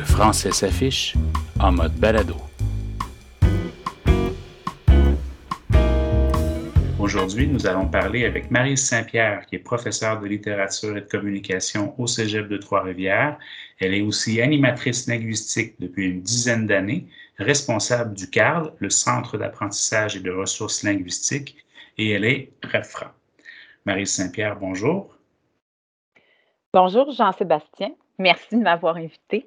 Le français s'affiche en mode balado. Aujourd'hui, nous allons parler avec Marie Saint-Pierre, qui est professeure de littérature et de communication au Cégep de Trois-Rivières. Elle est aussi animatrice linguistique depuis une dizaine d'années, responsable du CARL, le Centre d'apprentissage et de ressources linguistiques, et elle est refra. Marie Saint-Pierre, bonjour. Bonjour Jean-Sébastien. Merci de m'avoir invité.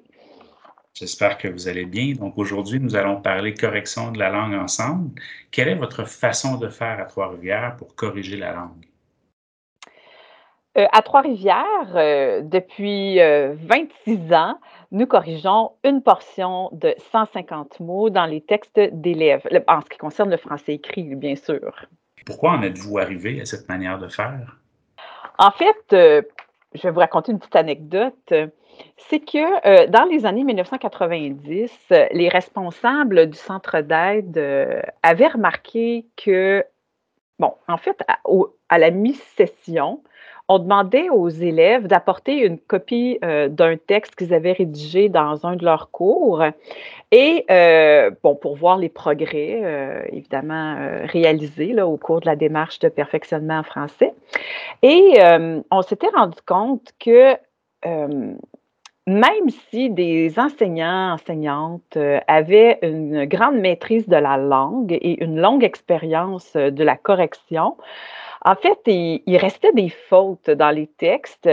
J'espère que vous allez bien. Donc aujourd'hui, nous allons parler correction de la langue ensemble. Quelle est votre façon de faire à Trois-Rivières pour corriger la langue? Euh, à Trois-Rivières, euh, depuis 26 euh, ans, nous corrigeons une portion de 150 mots dans les textes d'élèves, en ce qui concerne le français écrit, bien sûr. Pourquoi en êtes-vous arrivé à cette manière de faire? En fait, je vais vous raconter une petite anecdote c'est que euh, dans les années 1990, les responsables du centre d'aide euh, avaient remarqué que, bon, en fait, à, la mi-session, on demandait aux élèves d'apporter une copie euh, d'un texte qu'ils avaient rédigé dans un de leurs cours et, bon, pour voir les progrès, évidemment, réalisés là, au cours de la démarche de perfectionnement en français. Et on s'était rendu compte que même si des enseignants, enseignantes euh, avaient une grande maîtrise de la langue et une longue expérience euh, de la correction, en fait, il, restait des fautes dans les textes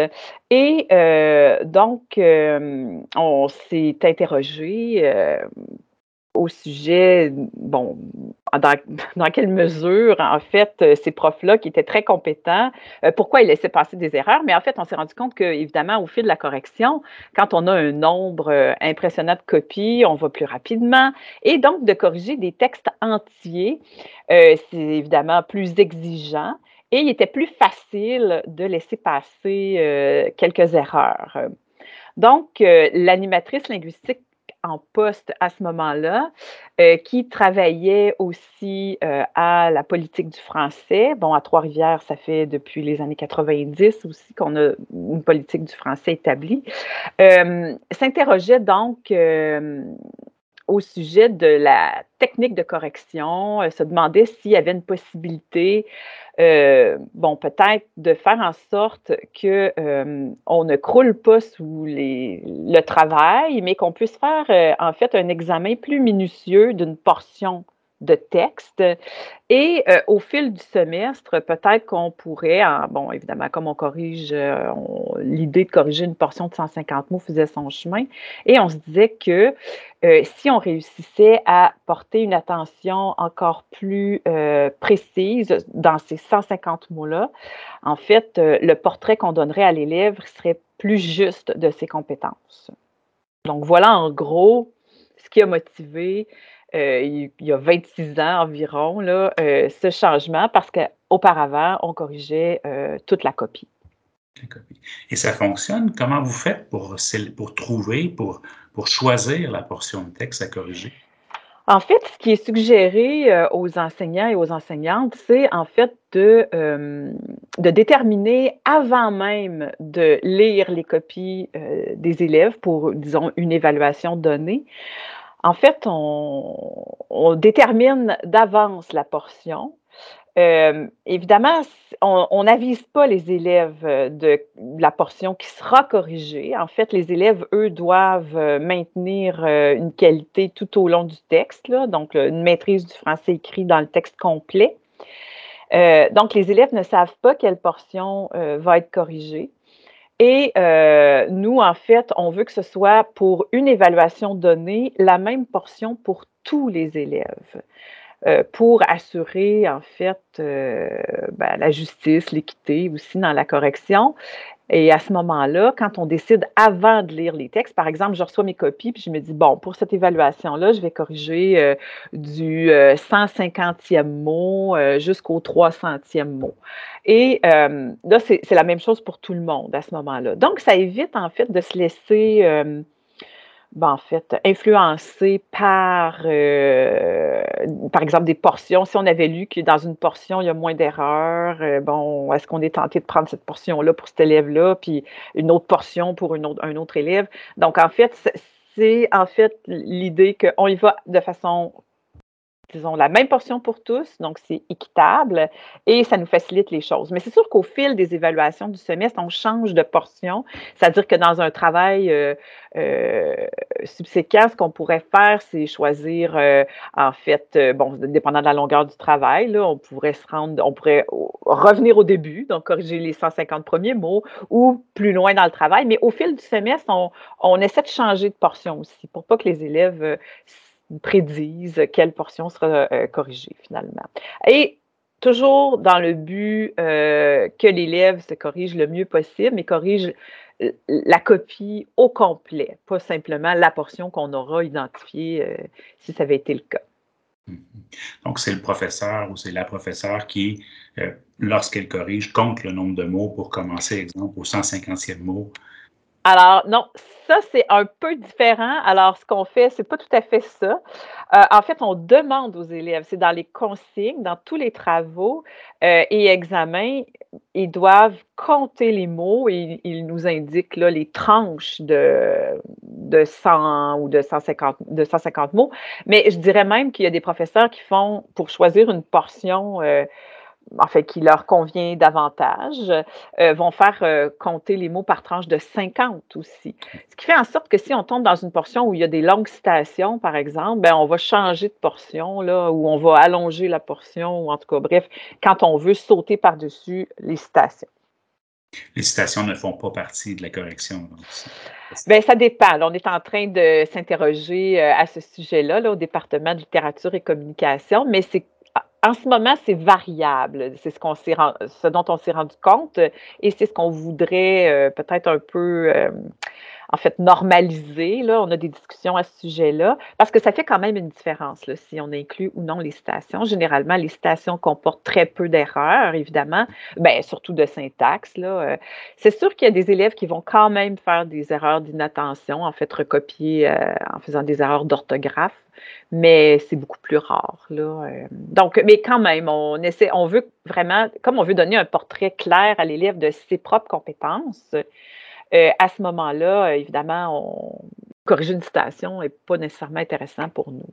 et euh, donc on s'est interrogé au sujet, bon, dans, quelle mesure, en fait, euh, ces profs-là qui étaient très compétents, euh, pourquoi ils laissaient passer des erreurs. Mais en fait, on s'est rendu compte que, évidemment, au fil de la correction, quand on a un nombre euh, impressionnant de copies, on va plus rapidement. Et donc, de corriger des textes entiers, c'est évidemment plus exigeant. Et il était plus facile de laisser passer quelques erreurs. Donc, l'animatrice linguistique en poste à ce moment-là, euh, qui travaillait aussi euh, à la politique du français. Bon, à Trois-Rivières, ça fait depuis les années 90 aussi qu'on a une politique du français établie. Euh, s'interrogeait donc au sujet de la technique de correction, se demandait s'il y avait une possibilité euh, bon, peut-être de faire en sorte que euh, on ne croule pas sous les, le travail, mais qu'on puisse faire euh, en fait un examen plus minutieux d'une portion de texte. Et euh, au fil du semestre, peut-être qu'on pourrait, bon, évidemment, comme on corrige, euh, l'idée de corriger une portion de 150 mots faisait son chemin. Et on se disait que euh, si on réussissait à porter une attention encore plus précise dans ces 150 mots-là, en fait, le portrait qu'on donnerait à l'élève serait plus juste de ses compétences. Donc voilà en gros ce qui a motivé euh, il, y a 26 ans environ, là, euh, ce changement parce qu'auparavant, on corrigeait euh, toute la copie. Et ça fonctionne? Comment vous faites pour, pour trouver, pour, pour choisir la portion de texte à corriger? En fait, ce qui est suggéré aux enseignants et aux enseignantes, c'est en fait de, de déterminer avant même de lire les copies des élèves pour, disons, une évaluation donnée, en fait, on, détermine d'avance la portion. Euh, évidemment, on n'avise pas les élèves de la portion qui sera corrigée. En fait, les élèves, eux, doivent maintenir euh, une qualité tout au long du texte, donc une maîtrise du français écrit dans le texte complet. Euh, donc, les élèves ne savent pas quelle portion va être corrigée. Et euh, nous, en fait, on veut que ce soit pour une évaluation donnée la même portion pour tous les élèves. Euh, pour assurer en fait euh, ben, la justice, l'équité aussi dans la correction. Et à ce moment-là, quand on décide avant de lire les textes, par exemple, je reçois mes copies, puis je me dis, bon, pour cette évaluation-là, je vais corriger euh, du 150e euh, mot jusqu'au 300e mot. Et là, c'est la même chose pour tout le monde à ce moment-là. Donc, ça évite en fait de se laisser ben, en fait, influencé par, euh, par exemple, des portions. Si on avait lu que dans une portion, il y a moins d'erreurs, euh, bon, est-ce qu'on est tenté de prendre cette portion-là pour cet élève-là, puis une autre portion pour une autre, un autre élève? Donc, en fait, c'est en fait l'idée qu'on y va de façon disons, la même portion pour tous, donc c'est équitable et ça nous facilite les choses. Mais c'est sûr qu'au fil des évaluations du semestre, on change de portion, c'est-à-dire que dans un travail euh, euh, subséquent, ce qu'on pourrait faire, c'est choisir, euh, en fait, bon, dépendant de la longueur du travail, là, on pourrait se rendre, on pourrait revenir au début, donc corriger les 150 premiers mots ou plus loin dans le travail, mais au fil du semestre, on, on essaie de changer de portion aussi pour pas que les élèves prédisent quelle portion sera euh, corrigée finalement. Et toujours dans le but euh, que l'élève se corrige le mieux possible, mais corrige la copie au complet, pas simplement la portion qu'on aura identifiée euh, si ça avait été le cas. Mm-hmm. Donc, c'est le professeur ou c'est la professeure qui, lorsqu'elle corrige, compte le nombre de mots pour commencer, exemple, au 150e mot alors, non, ça, c'est un peu différent. Alors, ce qu'on fait, c'est pas tout à fait ça. Euh, en fait, on demande aux élèves, c'est dans les consignes, dans tous les travaux euh, et examens, ils doivent compter les mots et ils nous indiquent là, les tranches de, de 100 ou de 150, de 150 mots. Mais je dirais même qu'il y a des professeurs qui font, pour choisir une portion, euh, en fait, qui leur convient davantage, euh, vont faire euh, compter les mots par tranche de 50 aussi. Ce qui fait en sorte que si on tombe dans une portion où il y a des longues citations, par exemple, ben, on va changer de portion, là, ou on va allonger la portion, ou en tout cas, bref, quand on veut sauter par-dessus les citations. Les citations ne font pas partie de la correction. Bien, ça dépend. on est en train de s'interroger euh, à ce sujet-là là, au département de littérature et communication, mais c'est en ce moment, c'est variable. C'est ce, qu'on s'est, dont on s'est rendu compte et c'est ce qu'on voudrait euh, peut-être un peu, euh, en fait, normaliser. Là. On a des discussions à ce sujet-là parce que ça fait quand même une différence là, si on inclut ou non les citations. Généralement, les citations comportent très peu d'erreurs, évidemment, bien, surtout de syntaxe. Là. Euh. C'est sûr qu'il y a des élèves qui vont quand même faire des erreurs d'inattention, en fait, recopier en faisant des erreurs d'orthographe mais c'est beaucoup plus rare. Euh. Donc, mais quand même, on essaie, on veut vraiment, comme on veut donner un portrait clair à l'élève de ses propres compétences, euh, à ce moment-là, évidemment, on, corriger une citation n'est pas nécessairement intéressant pour nous.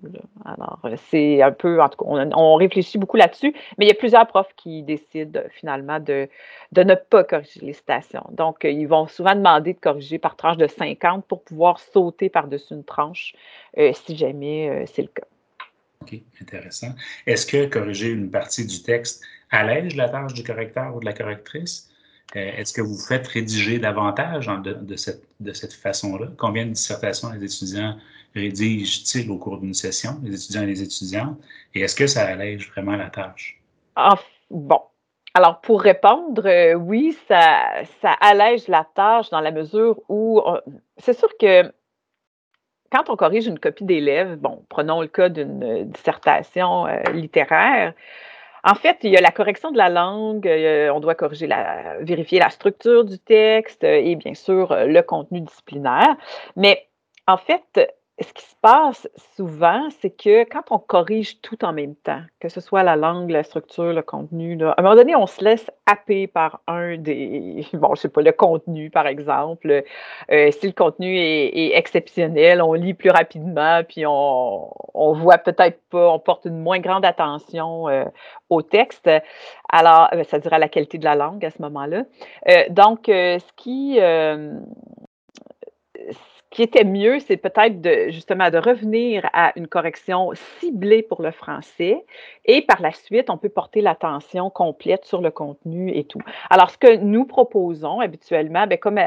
Alors, euh, c'est un peu, en tout cas, on, réfléchit beaucoup là-dessus, mais il y a plusieurs profs qui décident finalement de, de ne pas corriger les citations. Donc, ils vont souvent demander de corriger par tranche de 50 pour pouvoir sauter par-dessus une tranche si jamais c'est le cas. OK, intéressant. Est-ce que corriger une partie du texte allège la tâche du correcteur ou de la correctrice? Euh, est-ce que vous faites rédiger davantage de, cette, de cette façon-là? Combien de dissertations les étudiants rédigent-ils au cours d'une session, les étudiants et les étudiantes? Et est-ce que ça allège vraiment la tâche? bon. Alors, pour répondre, euh, oui, ça, allège la tâche dans la mesure où c'est sûr que quand on corrige une copie d'élève, bon, prenons le cas d'une dissertation euh, littéraire, en fait, il y a la correction de la langue, euh, on doit corriger la, vérifier la structure du texte euh, et bien sûr le contenu disciplinaire. Mais en fait, ce qui se passe souvent, c'est que quand on corrige tout en même temps, que ce soit la langue, la structure, le contenu, à un moment donné, on se laisse happer par un des, bon, je sais pas, le contenu, par exemple. Euh, si le contenu est, exceptionnel, on lit plus rapidement, puis on, on voit peut-être pas, on porte une moins grande attention euh, au texte. Alors, euh, ça dirait la qualité de la langue à ce moment-là. donc, ce qui qui était mieux, c'est peut-être de, justement de revenir à une correction ciblée pour le français et par la suite, on peut porter l'attention complète sur le contenu et tout. Alors, ce que nous proposons habituellement, bien, comme euh,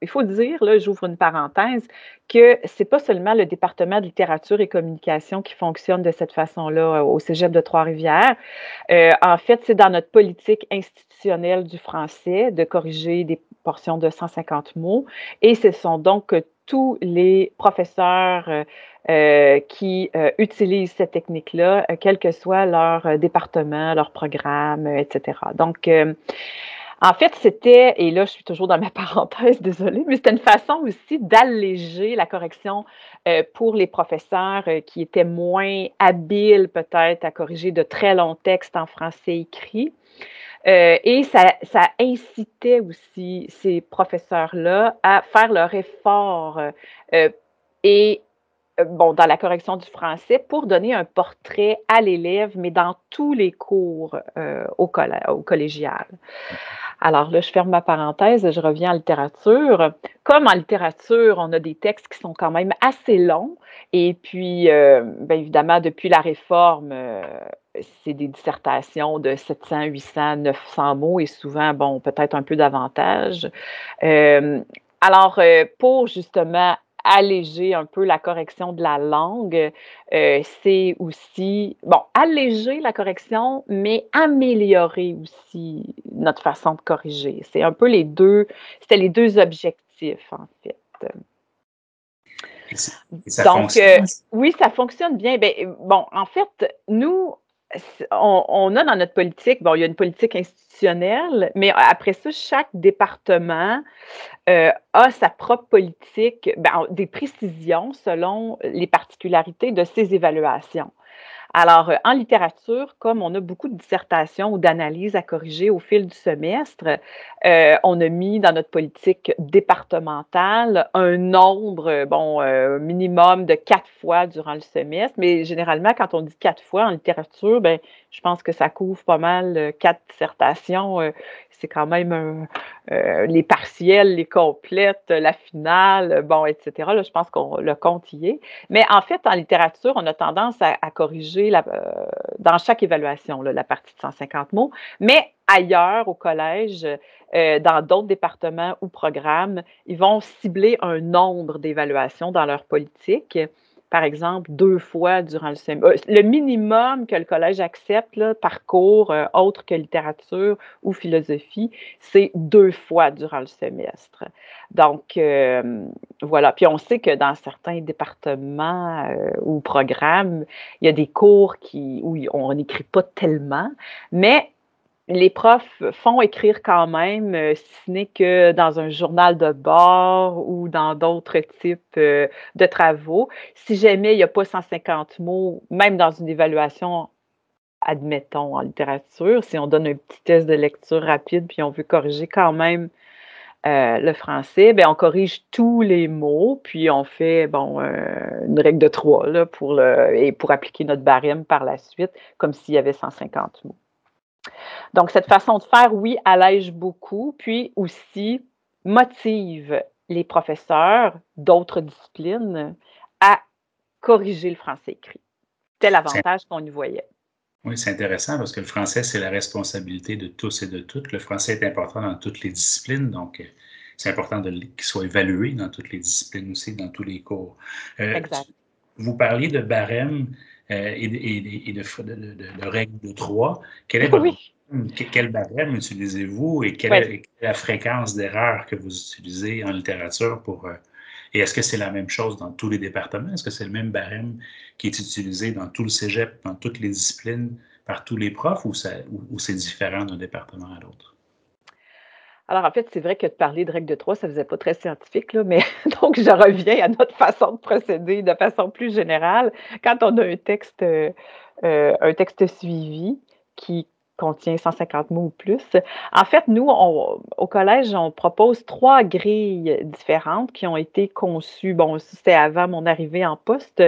il faut dire, là, j'ouvre une parenthèse, que c'est pas seulement le département de littérature et communication qui fonctionne de cette façon-là euh, au Cégep de Trois-Rivières. Euh, en fait, c'est dans notre politique institutionnelle du français de corriger des portions de 150 mots. Et ce sont donc tous les professeurs euh, euh, qui euh, utilisent cette technique-là, quel que soit leur département, leur programme, etc. Donc, en fait, c'était, et là, je suis toujours dans ma parenthèse, désolée, mais c'était une façon aussi d'alléger la correction pour les professeurs qui étaient moins habiles peut-être à corriger de très longs textes en français écrit. Euh, et ça, ça, incitait aussi ces professeurs-là à faire leur effort euh, et bon, dans la correction du français pour donner un portrait à l'élève, mais dans tous les cours au, au collégial. Alors là, je ferme ma parenthèse, je reviens en littérature. Comme en littérature, on a des textes qui sont quand même assez longs. Et puis, euh, bien évidemment, depuis la réforme, euh, c'est des dissertations de 700, 800, 900 mots et souvent, bon, peut-être un peu davantage. Euh, alors, pour justement alléger un peu la correction de la langue, euh, c'est aussi, bon, alléger la correction, mais améliorer aussi notre façon de corriger. C'est un peu les deux, c'était les deux objectifs, en fait. Donc, euh, oui, ça fonctionne bien. Ben, bon, en fait, nous, on, a dans notre politique, bon, il y a une politique institutionnelle, mais après ça, chaque département euh, a sa propre politique, ben, des précisions selon les particularités de ses évaluations. Alors, euh, en littérature, comme on a beaucoup de dissertations ou d'analyses à corriger au fil du semestre, euh, on a mis dans notre politique départementale un nombre, bon, euh, minimum de quatre fois durant le semestre. Mais généralement, quand on dit quatre fois en littérature, ben, je pense que ça couvre pas mal quatre dissertations c'est quand même euh, les partiels, les complètes, la finale, bon, etc. Là, je pense qu'on le compte y est. Mais en fait, en littérature, on a tendance à, corriger euh, dans chaque évaluation la partie de 150 mots. Mais ailleurs, au collège, euh, dans d'autres départements ou programmes, ils vont cibler un nombre d'évaluations dans leur politique par exemple, deux fois durant le semestre. Euh, le minimum que le collège accepte, là, par cours euh, autre que littérature ou philosophie, c'est deux fois durant le semestre. Donc, euh, voilà. Puis on sait que dans certains départements ou programmes, il y a des cours qui, où on n'écrit pas tellement, mais les profs font écrire quand même, euh, si ce n'est que dans un journal de bord ou dans d'autres types euh, de travaux. Si jamais il n'y a pas 150 mots, même dans une évaluation, admettons, en littérature, si on donne un petit test de lecture rapide puis on veut corriger quand même euh, le français, bien, on corrige tous les mots, puis on fait une règle de trois et pour appliquer notre barème par la suite, comme s'il y avait 150 mots. Donc, cette façon de faire, oui, allège beaucoup, puis aussi motive les professeurs d'autres disciplines à corriger le français écrit. C'était l'avantage qu'on y voyait. Oui, c'est intéressant parce que le français, c'est la responsabilité de tous et de toutes. Le français est important dans toutes les disciplines, donc euh, c'est important qu'il soit évalué dans toutes les disciplines aussi, dans tous les cours. Euh, exact. Vous parliez de barème euh, et, de, règles de trois. Quel est votre, Quel barème utilisez-vous et quelle, est, la fréquence d'erreur que vous utilisez en littérature pour. Euh, et est-ce que c'est la même chose dans tous les départements? Est-ce que c'est le même barème qui est utilisé dans tout le cégep, dans toutes les disciplines, par tous les profs ou, ou c'est différent d'un département à l'autre? Alors, en fait, c'est vrai que de parler de règle de trois, ça ne faisait pas très scientifique, mais donc je reviens à notre façon de procéder de façon plus générale. Quand on a un texte, euh, un texte suivi qui contient 150 mots ou plus. En fait, nous, au collège, on propose trois grilles différentes qui ont été conçues. Bon, c'était avant mon arrivée en poste,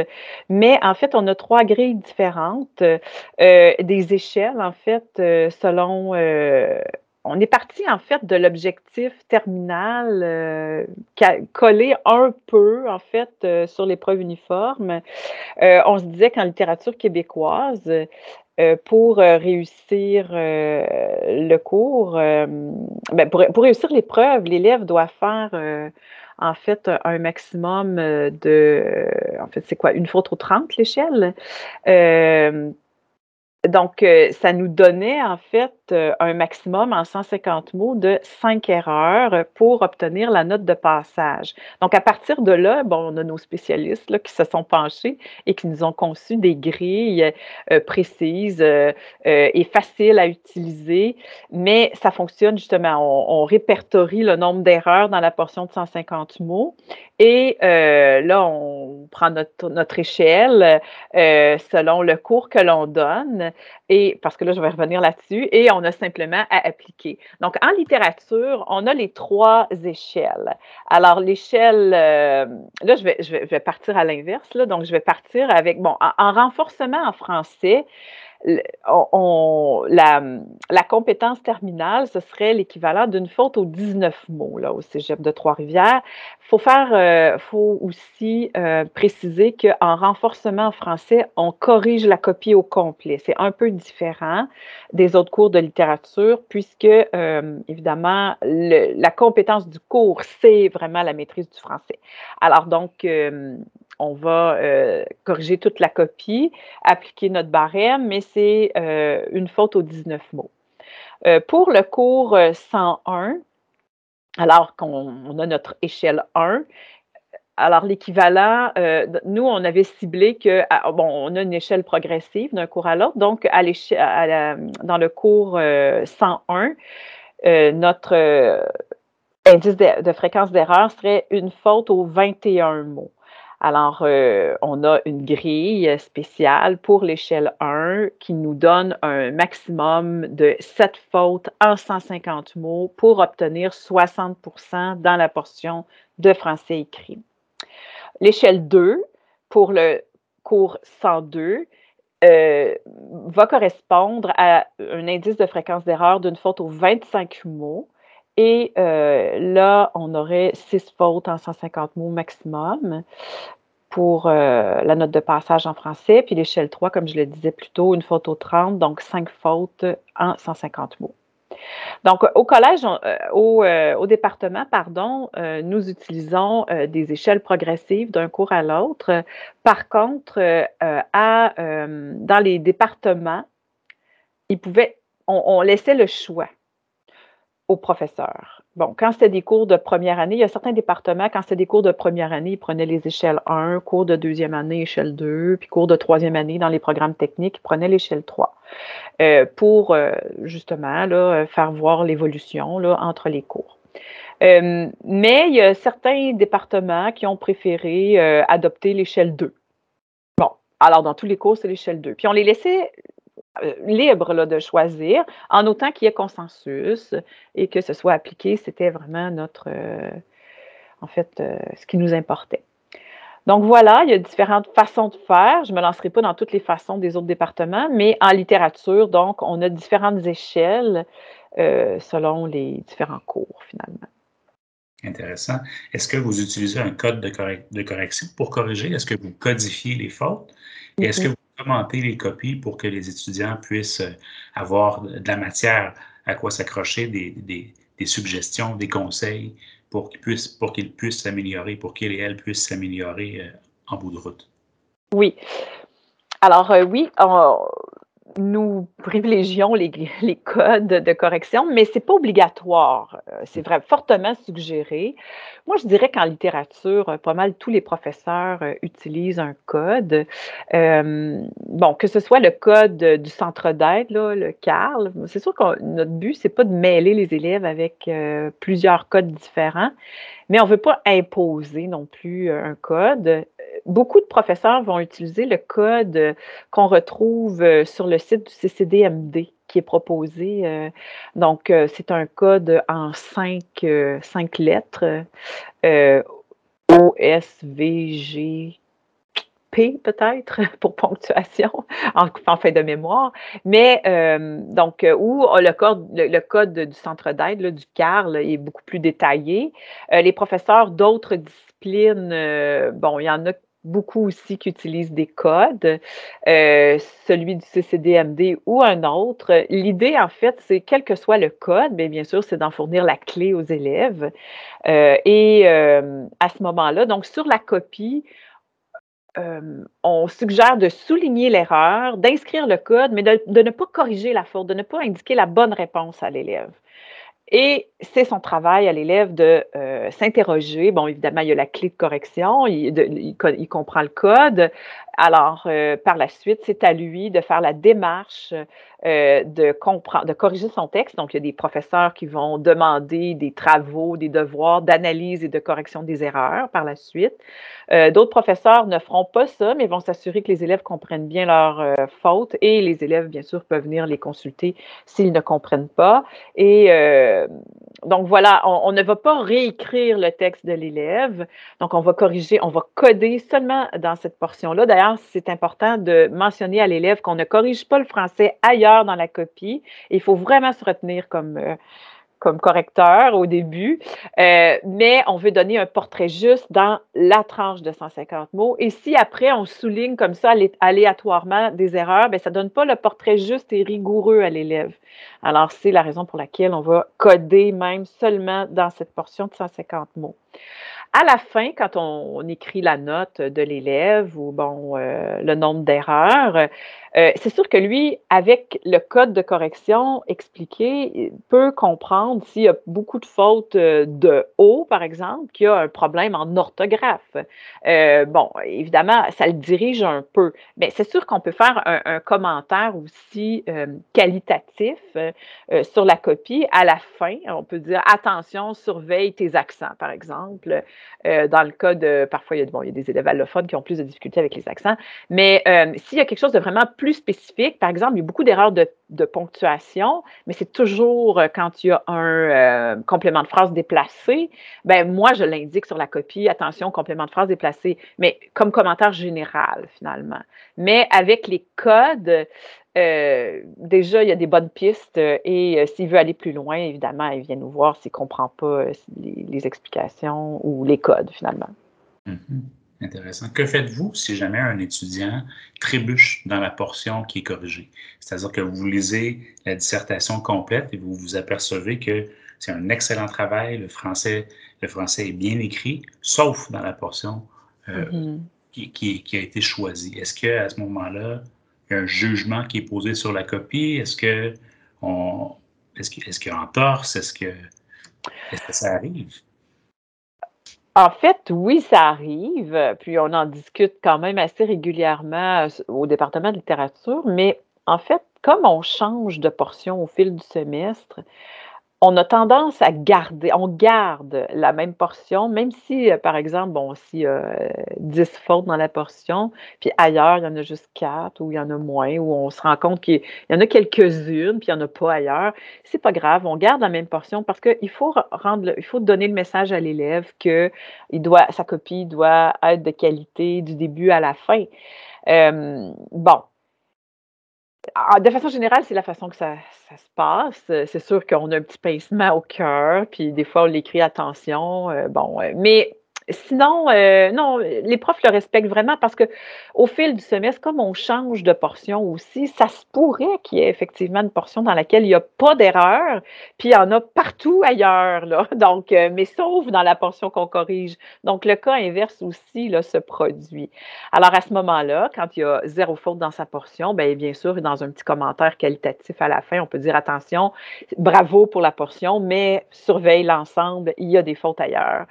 mais en fait, on a trois grilles différentes, euh, des échelles, en fait, euh, selon on est parti en fait de l'objectif terminal euh, collé un peu en fait euh, sur l'épreuve uniforme. Euh, on se disait qu'en littérature québécoise, pour réussir le cours, ben, pour, réussir l'épreuve, l'élève doit faire en fait un maximum de, en fait c'est quoi, une faute au 30 l'échelle? Donc, euh, ça nous donnait en fait euh, un maximum en 150 mots de 5 erreurs pour obtenir la note de passage. Donc, à partir de là, bon, on a nos spécialistes là, qui se sont penchés et qui nous ont conçu des grilles euh, précises et faciles à utiliser, mais ça fonctionne justement. On, on répertorie le nombre d'erreurs dans la portion de 150 mots et là, on prend notre, notre échelle selon le cours que l'on donne et parce que là, je vais revenir là-dessus, et on a simplement à appliquer. Donc, en littérature, on a les trois échelles. Alors, l'échelle, euh, là, je vais, je, vais, partir à l'inverse, donc je vais partir avec, bon, en renforcement en français, la, compétence terminale, ce serait l'équivalent d'une faute aux 19 mots là, au cégep de Trois-Rivières. Il faut faire, euh, faut aussi euh, préciser qu'en renforcement en français, on corrige la copie au complet. C'est un peu différent des autres cours de littérature, puisque, euh, évidemment, la compétence du cours, c'est vraiment la maîtrise du français. Alors, donc, on va euh, corriger toute la copie, appliquer notre barème, mais c'est euh, une faute aux 19 mots. Euh, pour le cours 101, alors qu'on a notre échelle 1, alors l'équivalent, nous, on avait ciblé que, bon, on a une échelle progressive d'un cours à l'autre, donc dans le cours 101, notre indice de fréquence d'erreur serait une faute aux 21 mots. Alors, euh, on a une grille spéciale pour l'échelle 1 qui nous donne un maximum de 7 fautes en 150 mots pour obtenir 60% dans la portion de français écrit. L'échelle 2, pour le cours 102, euh, va correspondre à un indice de fréquence d'erreur d'une faute aux 25 mots. Et euh, là, on aurait 6 fautes en 150 mots maximum pour euh, la note de passage en français, puis l'échelle 3, comme je le disais plus tôt, une faute aux 30, donc 5 fautes en 150 mots. Donc, au collège, euh, au, département, pardon, nous utilisons des échelles progressives d'un cours à l'autre. Par contre, à, dans les départements, ils pouvaient, on laissait le choix aux professeurs. Bon, quand c'était des cours de première année, il y a certains départements, quand c'était des cours de première année, ils prenaient les échelles 1, cours de deuxième année, échelle 2, puis cours de troisième année dans les programmes techniques, ils prenaient l'échelle 3 euh, pour euh, justement là, faire voir l'évolution entre les cours. Euh, mais il y a certains départements qui ont préféré adopter l'échelle 2. Bon, alors dans tous les cours, c'est l'échelle 2. Puis on les laissait euh, libre là, de choisir, en autant qu'il y ait consensus et que ce soit appliqué, c'était vraiment notre, euh, en fait, euh, ce qui nous importait. Donc voilà, il y a différentes façons de faire. Je ne me lancerai pas dans toutes les façons des autres départements, mais en littérature, donc, on a différentes échelles selon les différents cours, finalement. Intéressant. Est-ce que vous utilisez un code de, de correction pour corriger? Est-ce que vous codifiez les fautes? Et est-ce que vous commenter les copies pour que les étudiants puissent euh, avoir de la matière à quoi s'accrocher, des, suggestions, des conseils pour qu'ils puissent, pour qu'ils puissent s'améliorer, pour qu'ils et elles puissent s'améliorer euh, en bout de route. Oui. Alors euh, oui, nous privilégions les, codes de correction, mais ce n'est pas obligatoire. Euh, c'est vrai, fortement suggéré. Moi, je dirais qu'en littérature, euh, pas mal tous les professeurs euh, utilisent un code. bon, que ce soit le code du centre d'aide, le CARL, c'est sûr que notre but, c'est pas de mêler les élèves avec plusieurs codes différents, mais on ne veut pas imposer non plus un code beaucoup de professeurs vont utiliser le code qu'on retrouve euh, sur le site du CCDMD qui est proposé. Euh, donc, euh, c'est un code en cinq, cinq lettres. OSVG peut-être pour ponctuation en, fin de mémoire, mais donc où le code, le, code du centre d'aide du CARL est beaucoup plus détaillé. les professeurs d'autres disciplines, bon, il y en a beaucoup aussi qui utilisent des codes, euh, celui du CCDMD ou un autre. L'idée, en fait, c'est quel que soit le code, mais bien sûr, c'est d'en fournir la clé aux élèves. Euh, et euh, à ce moment-là, donc sur la copie, on suggère de souligner l'erreur, d'inscrire le code, mais de, ne pas corriger la faute, de ne pas indiquer la bonne réponse à l'élève. Et c'est son travail à l'élève de euh, s'interroger. Bon, évidemment, il y a la clé de correction, il, comprend le code. Alors, euh, par la suite, c'est à lui de faire la démarche euh, de, corriger son texte. Donc, il y a des professeurs qui vont demander des travaux, des devoirs d'analyse et de correction des erreurs par la suite. Euh, d'autres professeurs ne feront pas ça, mais vont s'assurer que les élèves comprennent bien leurs fautes et les élèves, bien sûr, peuvent venir les consulter s'ils ne comprennent pas. Donc, voilà, on, ne va pas réécrire le texte de l'élève. Donc, on va corriger, on va coder seulement dans cette portion-là. D'ailleurs, c'est important de mentionner à l'élève qu'on ne corrige pas le français ailleurs dans la copie. Il faut vraiment se retenir comme, euh, comme correcteur au début, euh, mais on veut donner un portrait juste dans la tranche de 150 mots. Et si après on souligne comme ça aléatoirement des erreurs, bien, ça ne donne pas le portrait juste et rigoureux à l'élève. Alors, c'est la raison pour laquelle on va coder même seulement dans cette portion de 150 mots à la fin, quand on, écrit la note de l'élève ou bon, euh, le nombre d'erreurs, euh, c'est sûr que lui, avec le code de correction expliqué, peut comprendre s'il y a beaucoup de fautes euh, de haut, par exemple, qu'il y a un problème en orthographe. Euh, bon, évidemment, ça le dirige un peu, mais c'est sûr qu'on peut faire un, commentaire aussi qualitatif sur la copie à la fin. On peut dire attention, surveille tes accents, par exemple. dans le cas de, parfois, il y, a, il y a des élèves allophones qui ont plus de difficultés avec les accents, mais s'il y a quelque chose de vraiment plus plus spécifique. Par exemple, il y a beaucoup d'erreurs de, ponctuation, mais c'est toujours euh, quand il y a un euh, complément de phrase déplacé. Ben moi, je l'indique sur la copie, attention, complément de phrase déplacé, mais comme commentaire général finalement. Mais avec les codes, euh, déjà, il y a des bonnes pistes et s'il veut aller plus loin, évidemment, il vient nous voir s'il comprend pas les, explications ou les codes finalement. Mm-hmm. Intéressant. Que faites-vous si jamais un étudiant trébuche dans la portion qui est corrigée? C'est-à-dire que vous lisez la dissertation complète et vous vous apercevez que c'est un excellent travail, le français, le français est bien écrit, sauf dans la portion euh, mm-hmm. qui, qui, a été choisie. Est-ce qu'à ce, ce moment-là, il y a un jugement qui est posé sur la copie? Est-ce que on, est-ce qu'il est y a entorse? Est-ce que, est-ce que ça arrive? En fait, oui, ça arrive, puis on en discute quand même assez régulièrement au département de littérature, mais en fait, comme on change de portion au fil du semestre, on a tendance à garder, on garde la même portion, même si, euh, par exemple, bon, s'il y a 10 fautes dans la portion, puis ailleurs, il y en a juste 4 ou il y en a moins, ou on se rend compte qu'il y en a quelques-unes, puis il n'y en a pas ailleurs, c'est pas grave, on garde la même portion parce qu'il faut donner le message à l'élève que sa copie doit être de qualité du début à la fin. Euh, bon, de façon générale, c'est la façon que ça, se passe. C'est sûr qu'on a un petit pincement au cœur, puis des fois, on l'écrit attention. Euh, bon, euh, mais Sinon, euh, non, les profs le respectent vraiment parce que au fil du semestre, comme on change de portion aussi, ça se pourrait qu'il y ait effectivement une portion dans laquelle il n'y a pas d'erreur, puis il y en a partout ailleurs. Donc, euh, mais sauf dans la portion qu'on corrige. Donc, le cas inverse aussi se produit. Alors, à ce moment-là, quand il y a zéro faute dans sa portion, bien, bien sûr, dans un petit commentaire qualitatif à la fin, on peut dire attention, bravo pour la portion, mais surveille l'ensemble, il y a des fautes ailleurs.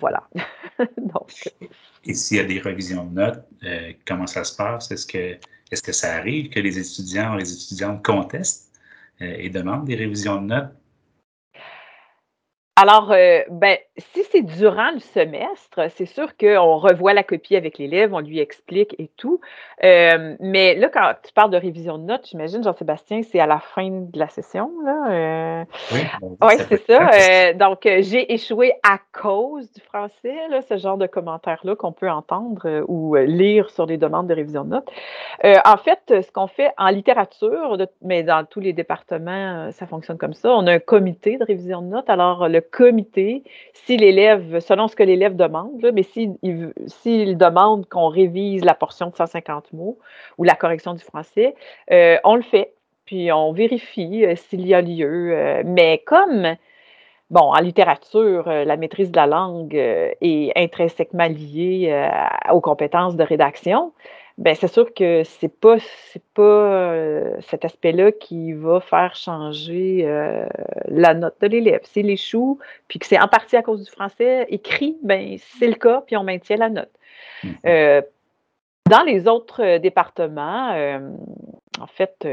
Voilà. Et s'il y a des revisions de notes, euh, comment ça se passe? Est-ce que, est que ça arrive que les étudiants ou les étudiantes contestent euh, et demandent des révisions de notes? Alors, euh, ben, si c'est durant le semestre, c'est sûr qu'on revoit la copie avec l'élève, on lui explique et tout. Euh, mais là, quand tu parles de révision de notes, j'imagine, Jean-Sébastien, c'est à la fin de la session, là. Euh... Oui, ouais, c'est ça. Euh, donc, j'ai échoué à cause du français, là, ce genre de commentaires-là qu'on peut entendre ou lire sur les demandes de révision de notes. en fait, ce qu'on fait en littérature, mais dans tous les départements, ça fonctionne comme ça. On a un comité de révision de notes. Alors, le comité, si l'élève, selon ce que l'élève demande, mais s'il demande qu'on révise la portion de 150 mots ou la correction du français, euh, on le fait. Puis on vérifie euh, s'il y a lieu. Euh, mais comme, bon, en littérature, la maîtrise de la langue est intrinsèquement liée aux compétences de rédaction, ben c'est sûr que c'est pas c'est pas euh, cet aspect-là qui va faire changer euh, la note de l'élève. S'il échoue, puis que c'est en partie à cause du français écrit, ben c'est le cas, puis on maintient la note. Mm-hmm. Euh, Dans les autres départements, en fait,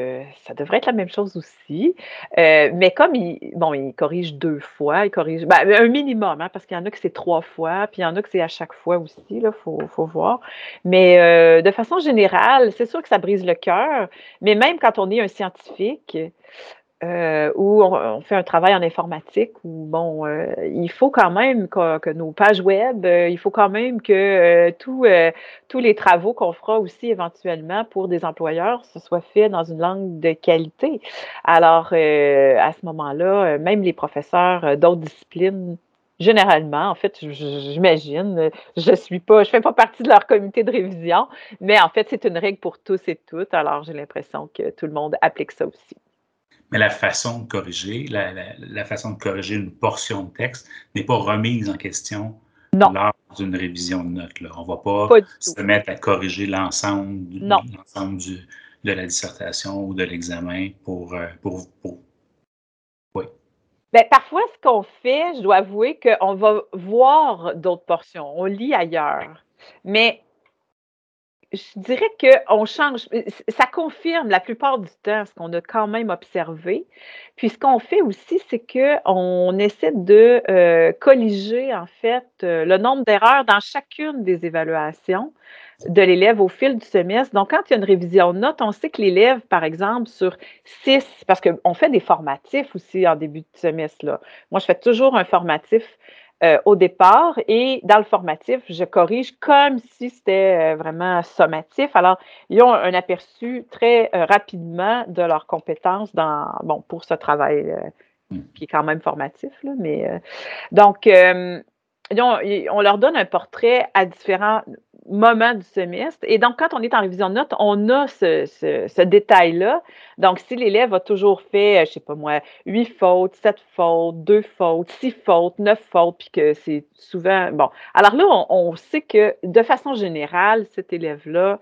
ça devrait être la même chose aussi. mais comme il, bon, il corrige deux fois, il corrige ben, un minimum, hein, parce qu'il y en a que c'est trois fois, puis il y en a que c'est à chaque fois aussi, il faut, faut, voir. Mais de façon générale, c'est sûr que ça brise le cœur, mais même quand on est un scientifique, euh, où on, fait un travail en informatique, où bon, euh, il faut quand même que, nos pages web, euh, il faut quand même que tous les travaux qu'on fera aussi éventuellement pour des employeurs, ce soit fait dans une langue de qualité. Alors, à ce moment-là, même les professeurs d'autres disciplines Généralement, en fait, j'imagine, je suis pas, je fais pas partie de leur comité de révision, mais en fait, c'est une règle pour tous et toutes. Alors, j'ai l'impression que tout le monde applique ça aussi mais la façon de corriger, la, façon de corriger une portion de texte n'est pas remise en question lors d'une révision de notes. On ne va pas, se mettre à corriger l'ensemble de la dissertation ou de l'examen pour, euh, pour, Oui. Bien, parfois, ce qu'on fait, je dois avouer qu'on va voir d'autres portions, on lit ailleurs. Mais je dirais qu'on change, ça confirme la plupart du temps ce qu'on a quand même observé. Puis ce qu'on fait aussi, c'est qu'on essaie de euh, colliger en fait euh, le nombre d'erreurs dans chacune des évaluations de l'élève au fil du semestre. Donc, quand il y a une révision de notes, on sait que l'élève, par exemple, sur six, parce qu'on fait des formatifs aussi en début de semestre. Là. Moi, je fais toujours un formatif euh, au départ et dans le formatif, je corrige comme si c'était euh, vraiment sommatif. Alors, ils ont un aperçu très euh, rapidement de leurs compétences dans, bon, pour ce travail hmm. qui est quand même formatif, là, mais donc, on leur donne un portrait à différents moment du semestre. Et donc, quand on est en révision de notes, on a ce, détail-là. Donc, si l'élève a toujours fait, euh, je sais pas moi, huit fautes, sept fautes, deux fautes, six fautes, neuf fautes, puis que c'est souvent, bon. Alors là, on, sait que de façon générale, cet élève-là,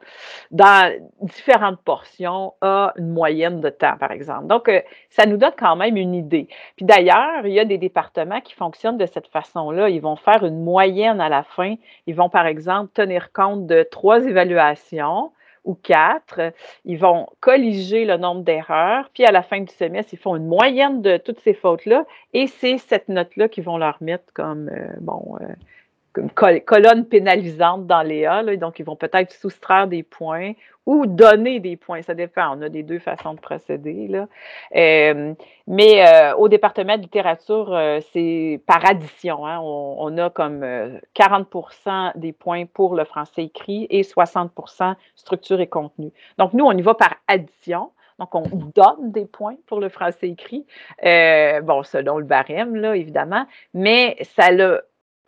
dans différentes portions, a une moyenne de temps, par exemple. Donc, euh, ça nous donne quand même une idée. Puis d'ailleurs, il y a des départements qui fonctionnent de cette façon-là. Ils vont faire une moyenne à la fin. Ils vont, par exemple, tenir compte de trois évaluations ou quatre. Ils vont colliger le nombre d'erreurs, puis à la fin du semestre, ils font une moyenne de toutes ces fautes-là, et c'est cette note-là qu'ils vont leur mettre comme, euh, bon, euh, colonne pénalisante dans les A. donc, ils vont peut-être soustraire des points ou donner des points. Ça dépend. On a des deux façons de procéder. Là. Euh, mais euh, au département de littérature, euh, c'est par addition. Hein. On, a comme 40% des points pour le français écrit et 60% structure et contenu. Donc, nous, on y va par addition. Donc, on donne des points pour le français écrit, bon, selon le barème, là, évidemment, mais ça a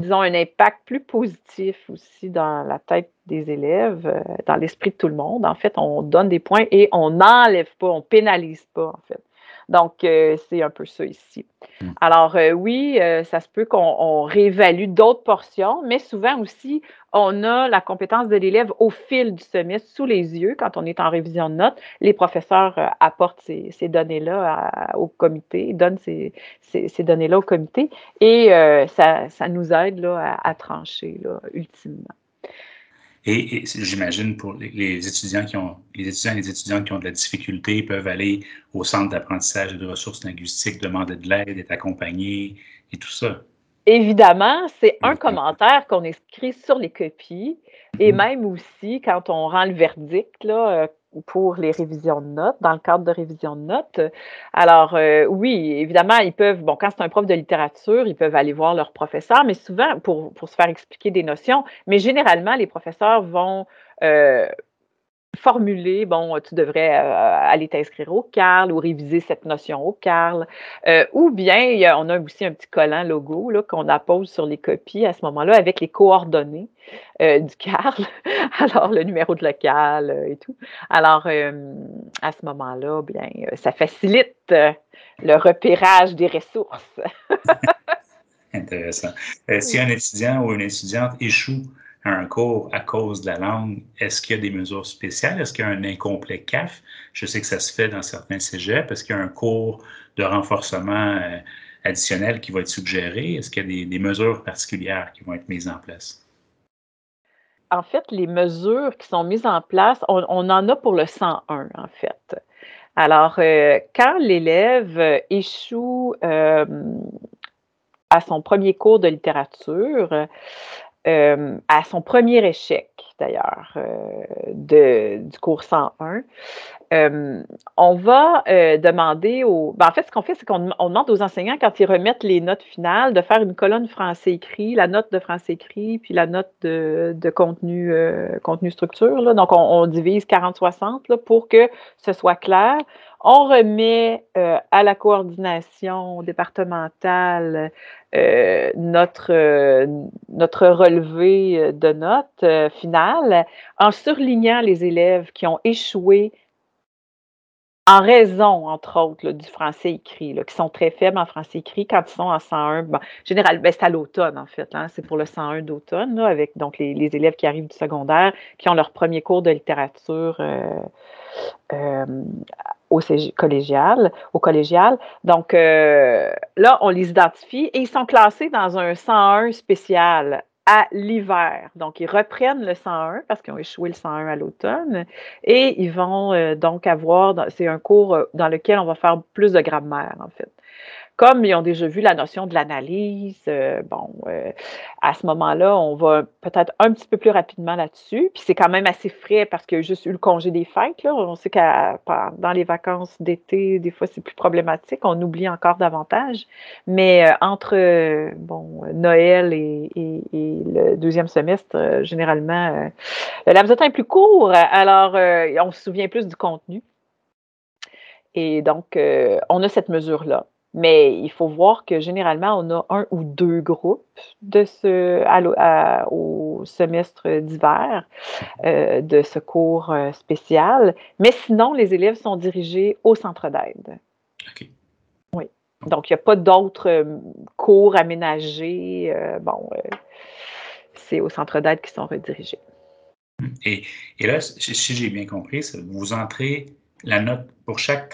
disons, un impact plus positif aussi dans la tête des élèves, euh, dans l'esprit de tout le monde. En fait, on donne des points et on n'enlève pas, on pénalise pas, en fait. Donc, euh, c'est un peu ça ici. Mm. Alors, euh, oui, euh, ça se peut qu'on réévalue d'autres portions, mais souvent aussi, on a la compétence de l'élève au fil du semestre sous les yeux quand on est en révision de notes. Les professeurs apportent ces, données-là au comité, donnent ces, données-là au comité et ça, nous aide là, à, trancher là, ultimement. Et, j'imagine pour les étudiants qui ont les étudiants et les étudiantes qui ont de la difficulté peuvent aller au centre d'apprentissage et de ressources linguistiques, demander de l'aide, être accompagnés et tout ça. Évidemment, c'est un commentaire qu'on écrit sur les copies et mhm. même aussi quand on rend le verdict, là, euh, pour les révisions de notes, dans le cadre de révision de notes. Alors, euh, oui, évidemment, ils peuvent, bon, quand c'est un prof de littérature, ils peuvent aller voir leur professeur, mais souvent pour, pour se faire expliquer des notions, mais généralement, les professeurs vont euh, formuler, bon, tu devrais euh, aller t'inscrire au CARL ou réviser cette notion au CARL. Euh, ou bien, on a aussi un petit collant logo qu'on appose sur les copies à ce moment-là avec les coordonnées euh, du CARL, alors le numéro de local et tout. Alors, à ce moment-là, bien, ça facilite le repérage des ressources. Intéressant. si un étudiant ou une étudiante échoue un cours à cause de la langue, est-ce qu'il y a des mesures spéciales? Est-ce qu'il y a un incomplet CAF? Je sais que ça se fait dans certains cégeps. Est-ce qu'il y a un cours de renforcement euh, additionnel qui va être suggéré? Est-ce qu'il y a des, mesures particulières qui vont être mises en place? en fait, les mesures qui sont mises en place, on, en a pour le 101, en fait. Alors, euh, quand l'élève échoue euh, à son premier cours de littérature, euh, à son premier échec, d'ailleurs, du cours 101, on va demander aux. Ben, en fait, ce qu'on fait, c'est qu'on demande aux enseignants, quand ils remettent les notes finales, de faire une colonne français écrit, la note de français écrit, puis la note de, contenu, contenu structure. Donc, on, divise 40-60 pour que ce soit clair. On remet à la coordination départementale notre, notre relevé de notes finales en surlignant les élèves qui ont échoué en raison, entre autres, du français écrit, qui sont très faibles en français écrit quand ils sont en 101. Bon, général, ben, c'est à l'automne, en fait. Hein, c'est pour le 101 d'automne, avec donc les, élèves qui arrivent du secondaire, qui ont leur premier cours de littérature euh, euh, au collégial, au collégial. Donc euh, là, on les identifie et ils sont classés dans un 101 spécial à l'hiver. Donc, ils reprennent le 101 parce qu'ils ont échoué le 101 à l'automne et ils vont euh, donc avoir, c'est un cours euh, dans lequel on va faire plus de grammaire, en fait comme ils ont déjà vu la notion de l'analyse, euh, bon, euh, à ce moment-là, on va peut-être un petit peu plus rapidement là-dessus. Puis c'est quand même assez frais parce qu'il y a juste eu le congé des fêtes. Là. On sait que dans les vacances d'été, des fois, c'est plus problématique. On oublie encore davantage. Mais euh, entre bon, Noël et, le deuxième semestre, généralement, le laps de temps est plus court. Alors, on se souvient plus du contenu. Et donc, on a cette mesure-là. Mais il faut voir que généralement, on a un ou deux groupes de ce, au semestre d'hiver euh, de ce cours euh, spécial. Mais sinon, les élèves sont dirigés au centre d'aide. OK. Oui. Donc, il n'y a pas d'autres euh, cours aménagés. bon, c'est au centre d'aide qui sont redirigés. Et, et là, si j'ai bien compris, vous entrez la note pour chaque,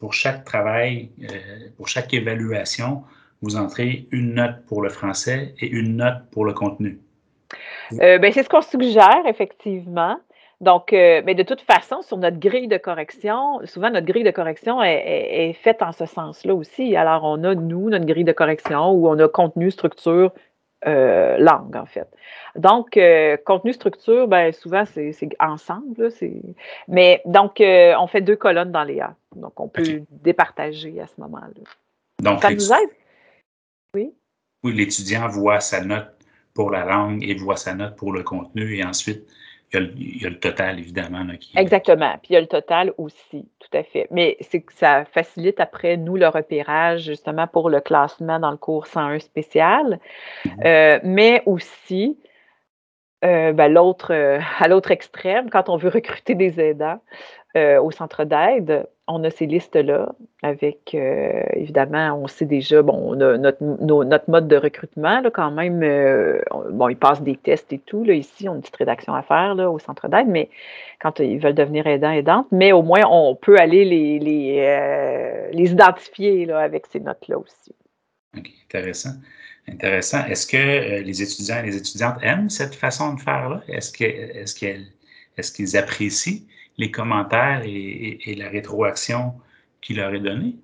pour, chaque travail, euh, pour chaque évaluation, vous entrez une note pour le français et une note pour le contenu. Euh, ben, c'est ce qu'on suggère, effectivement. Donc, euh, mais de toute façon, sur notre grille de correction, souvent notre grille de correction est, est faite en ce sens-là aussi. Alors, on a, nous, notre grille de correction où on a contenu, structure, euh, langue, en fait. Donc, euh, contenu structure, ben, souvent, c'est ensemble. Mais donc, euh, on fait deux colonnes dans les A. Donc, on peut départager à ce moment-là. Donc, ça nous aide? Oui. Oui, l'étudiant voit sa note pour la langue et voit sa note pour le contenu et ensuite il y, a le, total, évidemment. Exactement. Puis il y a le total aussi, tout à fait. Mais c'est que ça facilite après, nous, le repérage, justement, pour le classement dans le cours 101 spécial. Mm-hmm. Euh, mais aussi, euh, ben, l'autre, euh, à l'autre extrême, quand on veut recruter des aidants au centre d'aide, on a ces listes-là avec, euh, évidemment, on sait déjà, bon, on a notre, mode de recrutement, là, quand même, euh, bon, ils passent des tests et tout, là, ici, on a une petite rédaction à faire, là, au centre d'aide, mais quand ils veulent devenir aidants, aidantes, mais au moins, on peut aller les, les, euh, les identifier, là, avec ces notes-là aussi. OK, intéressant. Intéressant. Est-ce que les étudiants et les étudiantes aiment cette façon de faire-là? Est-ce qu'ils apprécient les commentaires et, la rétroaction qu'il leur est donnée?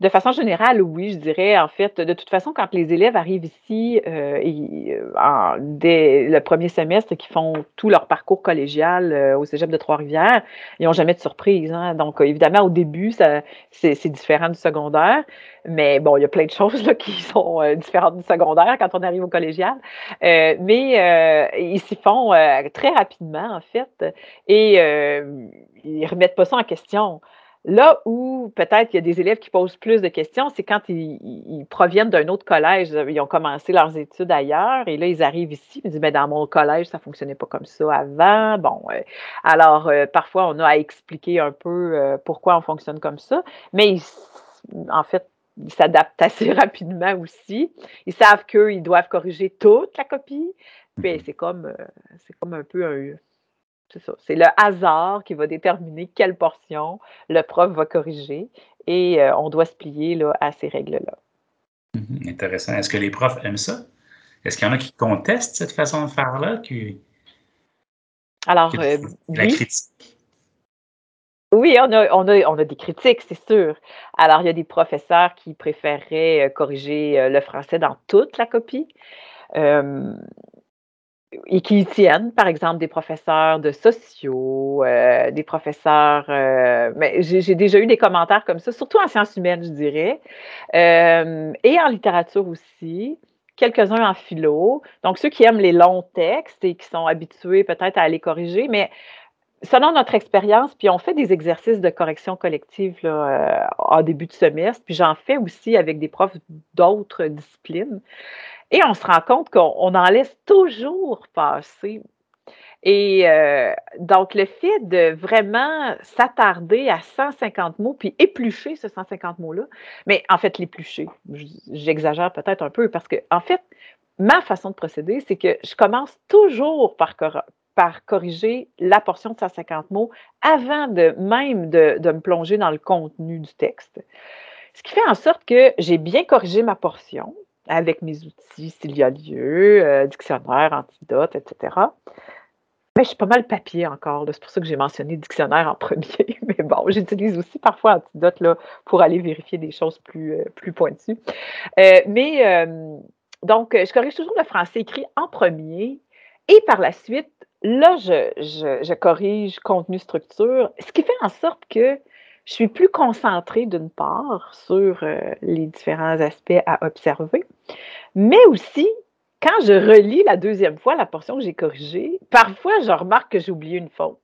De façon générale, oui, je dirais. En fait, de toute façon, quand les élèves arrivent ici euh, euh, dès le premier semestre, qui font tout leur parcours collégial euh, au cégep de Trois-Rivières, ils n'ont jamais de surprise. Hein. Donc, évidemment, au début, c'est différent du secondaire. Mais bon, il y a plein de choses là, qui sont différentes du secondaire quand on arrive au collégial. mais ils s'y font très rapidement, en fait. Et ils ne remettent pas ça en question. Là où peut-être il y a des élèves qui posent plus de questions, c'est quand ils, proviennent d'un autre collège. Ils ont commencé leurs études ailleurs et là, ils arrivent ici. Ils disent mais Dans mon collège, ça ne fonctionnait pas comme ça avant. Bon, euh, alors euh, parfois, on a à expliquer un peu euh, pourquoi on fonctionne comme ça. Mais en fait, ils s'adaptent assez rapidement aussi. Ils savent qu'ils doivent corriger toute la copie. Puis c'est comme, c'est comme un peu un c'est ça. C'est le hasard qui va déterminer quelle portion le prof va corriger et euh, on doit se plier là, à ces règles-là. Mhm, intéressant. Est-ce que les profs aiment ça? Est-ce qu'il y en a qui contestent cette façon de faire-là? Alors, la oui. critique? Oui, on a, on, a, on a des critiques, c'est sûr. Alors, il y a des professeurs qui préféreraient euh, corriger euh, le français dans toute la copie. Euh, et qui y tiennent, par exemple, des professeurs de sociaux, des professeurs. mais j'ai déjà eu des commentaires comme ça, surtout en sciences humaines, je dirais, et en littérature aussi quelques-uns en philo. Donc, ceux qui aiment les longs textes et qui sont habitués peut-être à aller corriger, mais selon notre expérience, puis on fait des exercices de correction collective euh, en début de semestre, puis j'en fais aussi avec des profs d'autres disciplines. Et on se rend compte qu'on en laisse toujours passer. Et euh, donc, le fait de vraiment s'attarder à 150 mots, puis éplucher ce 150 mots-là, mais en fait, l'éplucher, j'exagère peut-être un peu parce que, en fait, ma façon de procéder, c'est que je commence toujours par, par corriger la portion de 150 mots avant de même de, me plonger dans le contenu du texte. Ce qui fait en sorte que j'ai bien corrigé ma portion avec mes outils s'il y a lieu, euh, dictionnaire, antidote, etc. Mais je suis pas mal papier encore. C'est pour ça que j'ai mentionné dictionnaire en premier. Mais bon, j'utilise aussi parfois antidote là, pour aller vérifier des choses plus, euh, plus pointues. Euh, mais donc, je corrige toujours le français écrit en premier et par la suite, Là, je, corrige contenu structure, ce qui fait en sorte que je suis plus concentrée d'une part sur euh, les différents aspects à observer, mais aussi quand je relis la deuxième fois la portion que j'ai corrigée, parfois je remarque que j'ai oublié une faute.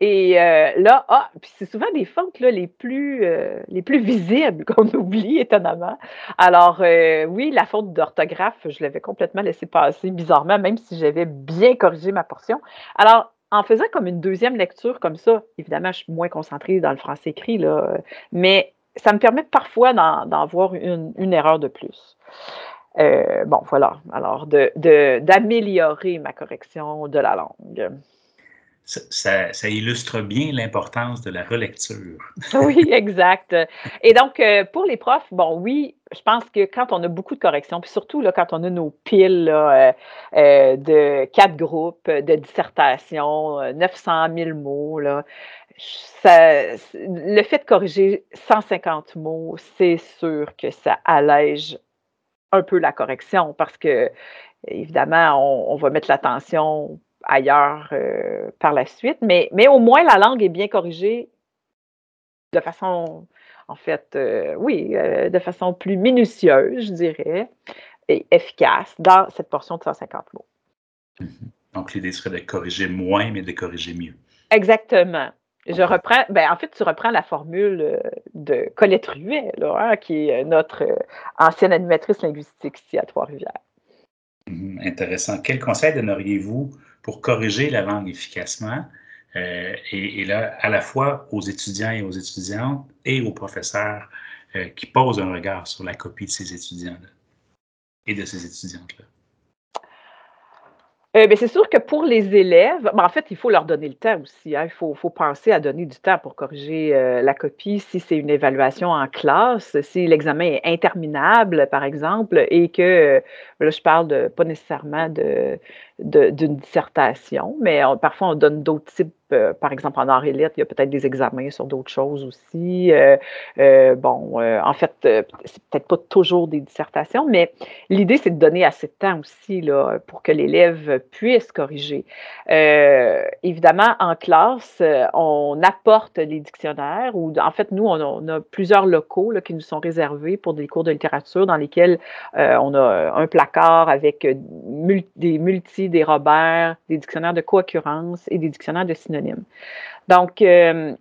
Et euh, là, ah, puis c'est souvent des fautes là, les, plus, euh, les plus visibles qu'on oublie, étonnamment. Alors, euh, oui, la faute d'orthographe, je l'avais complètement laissé passer bizarrement, même si j'avais bien corrigé ma portion. Alors, en faisant comme une deuxième lecture comme ça, évidemment, je suis moins concentrée dans le français écrit, là, mais ça me permet parfois d'en voir une, erreur de plus. bon, voilà. Alors, d'améliorer de, ma correction de la langue ça, illustre bien l'importance de la relecture. oui, exact. Et donc, euh, pour les profs, bon, oui, je pense que quand on a beaucoup de corrections, puis surtout là, quand on a nos piles euh, euh, de quatre groupes de dissertation, 900 000 mots, le fait de corriger 150 mots, c'est sûr que ça allège un peu la correction parce que, évidemment, on va mettre l'attention ailleurs euh, par la suite, mais, mais au moins la langue est bien corrigée de façon, en fait, euh, oui, euh, de façon plus minutieuse, je dirais, et efficace dans cette portion de 150 mots. Mm-hmm. Donc, l'idée serait de corriger moins, mais de corriger mieux. Exactement. Je reprends, ben, en fait, tu reprends la formule de Colette Ruet, hein, qui est notre ancienne animatrice linguistique ici à Trois-Rivières. Mm-hmm. intéressant. Quel conseil donneriez-vous pour corriger la langue efficacement. Euh, et, là, à la fois aux étudiants et aux étudiantes et aux professeurs euh, qui posent un regard sur la copie de ces étudiants-là et de ces étudiantes-là. Euh, ben, c'est sûr que pour les élèves, ben, en fait, il faut leur donner le temps aussi. Hein. Il faut, penser à donner du temps pour corriger la copie si c'est une évaluation en classe, si l'examen est interminable, par exemple, et que, là, je parle de, pas nécessairement de, d'une dissertation, mais parfois on donne d'autres types, euh, par exemple en arts et lettres, il y a peut-être des examens sur d'autres choses aussi. Euh, euh, bon, en fait, c'est peut-être pas toujours des dissertations, mais l'idée c'est de donner assez de temps aussi là, pour que l'élève puisse corriger. évidemment, en classe, on apporte les dictionnaires, ou en fait, nous, on a, plusieurs locaux là, qui nous sont réservés pour des cours de littérature dans lesquels on a un placard avec des multi des Robert, des dictionnaires de co-occurrence et des dictionnaires de synonymes. Donc, euh,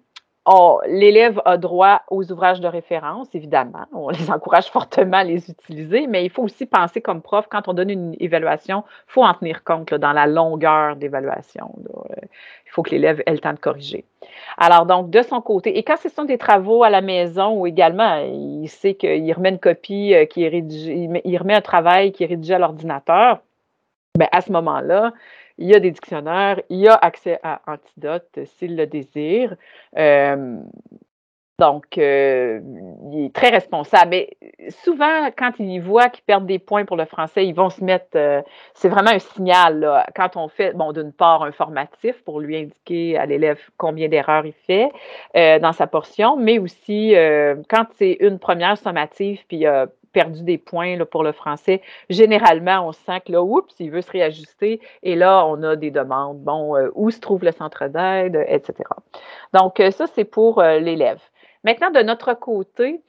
l'élève a droit aux ouvrages de référence, évidemment. On les encourage fortement à les utiliser, mais il faut aussi penser comme prof, quand on donne une évaluation, il faut en tenir compte dans la longueur d'évaluation. Euh, il faut que l'élève ait le temps de corriger. Alors, donc, de son côté, et quand ce sont des travaux à la maison ou également, il sait qu'il remet une copie euh, qui est rédigée, il remet un travail qui est rédigé à l'ordinateur, ben, à ce moment-là, il y a des dictionnaires, il y a accès à Antidote s'il le désire. Euh, Donc, euh, il est très responsable. Mais souvent, quand ils voient qu'ils perdent des points pour le français, ils vont se mettre. Euh, c'est vraiment un signal. Là, quand on fait, bon, d'une part, un formatif pour lui indiquer à l'élève combien d'erreurs il fait dans sa portion, mais aussi quand c'est une première sommative, puis il a perdu des points là, pour le français, généralement, on sent que là, oups, il veut se réajuster. Et là, on a des demandes. Bon, où se trouve le centre d'aide, etc. Donc, ça, c'est pour l'élève. Maintenant, de notre côté,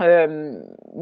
euh,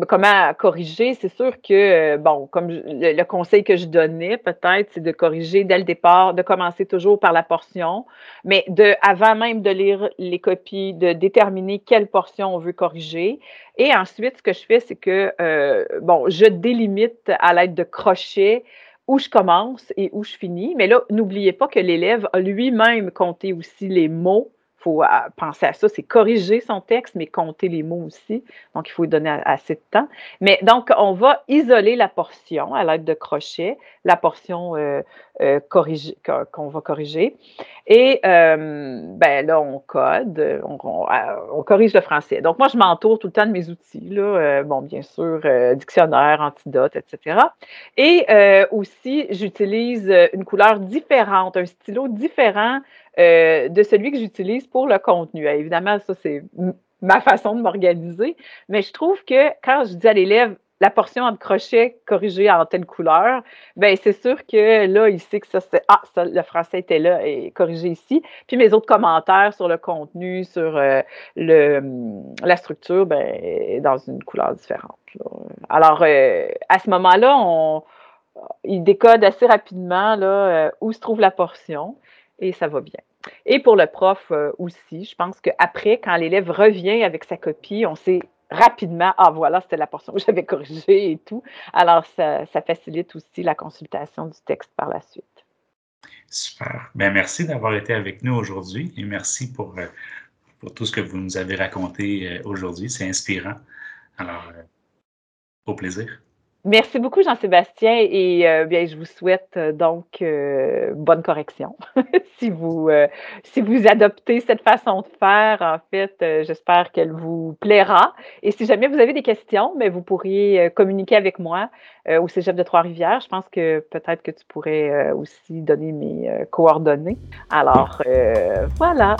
comment corriger? C'est sûr que, euh, bon, comme le, conseil que je donnais, peut-être, c'est de corriger dès le départ, de commencer toujours par la portion, mais de, avant même de lire les copies, de déterminer quelle portion on veut corriger. Et ensuite, ce que je fais, c'est que, euh, bon, je délimite à l'aide de crochets où je commence et où je finis. Mais là, n'oubliez pas que l'élève a lui-même compté aussi les mots faut euh, penser à ça, c'est corriger son texte, mais compter les mots aussi. Donc, il faut lui donner assez de temps. Mais donc, on va isoler la portion à l'aide de crochet, la portion euh, euh, qu'on va corriger. Et ben là, on code, on, corrige le français. Donc, moi, je m'entoure tout le temps de mes outils. Là, bon, bien sûr, dictionnaire, antidote, etc. Et aussi, j'utilise une couleur différente, un stylo différent euh, de celui que j'utilise pour le contenu. évidemment, ça, c'est ma façon de m'organiser, mais je trouve que quand je dis à l'élève la portion en crochet corrigée en telle couleur, ben c'est sûr que là, il sait que ça, c'est Ah, ça, le français était là et corrigé ici. Puis mes autres commentaires sur le contenu, sur euh, le, la structure, ben, dans une couleur différente. Alors, euh, à ce moment-là, on, il décode assez rapidement là, où se trouve la portion et ça va bien. Et pour le prof euh, aussi, je pense qu'après, quand l'élève revient avec sa copie, on sait rapidement, ah voilà, c'était la portion que j'avais corrigée et tout. Alors, ça, facilite aussi la consultation du texte par la suite. Super. Bien, merci d'avoir été avec nous aujourd'hui et merci pour, euh, pour tout ce que vous nous avez raconté euh, aujourd'hui. C'est inspirant. Alors, au plaisir. Merci beaucoup, Jean-Sébastien, et euh, bien, je vous souhaite euh, donc euh, bonne correction. si vous si vous adoptez cette façon de faire, en fait, j'espère qu'elle vous plaira. Et si jamais vous avez des questions, mais vous pourriez communiquer avec moi au Cégep de Trois-Rivières. Je pense que peut-être que tu pourrais aussi donner mes coordonnées. Alors, voilà.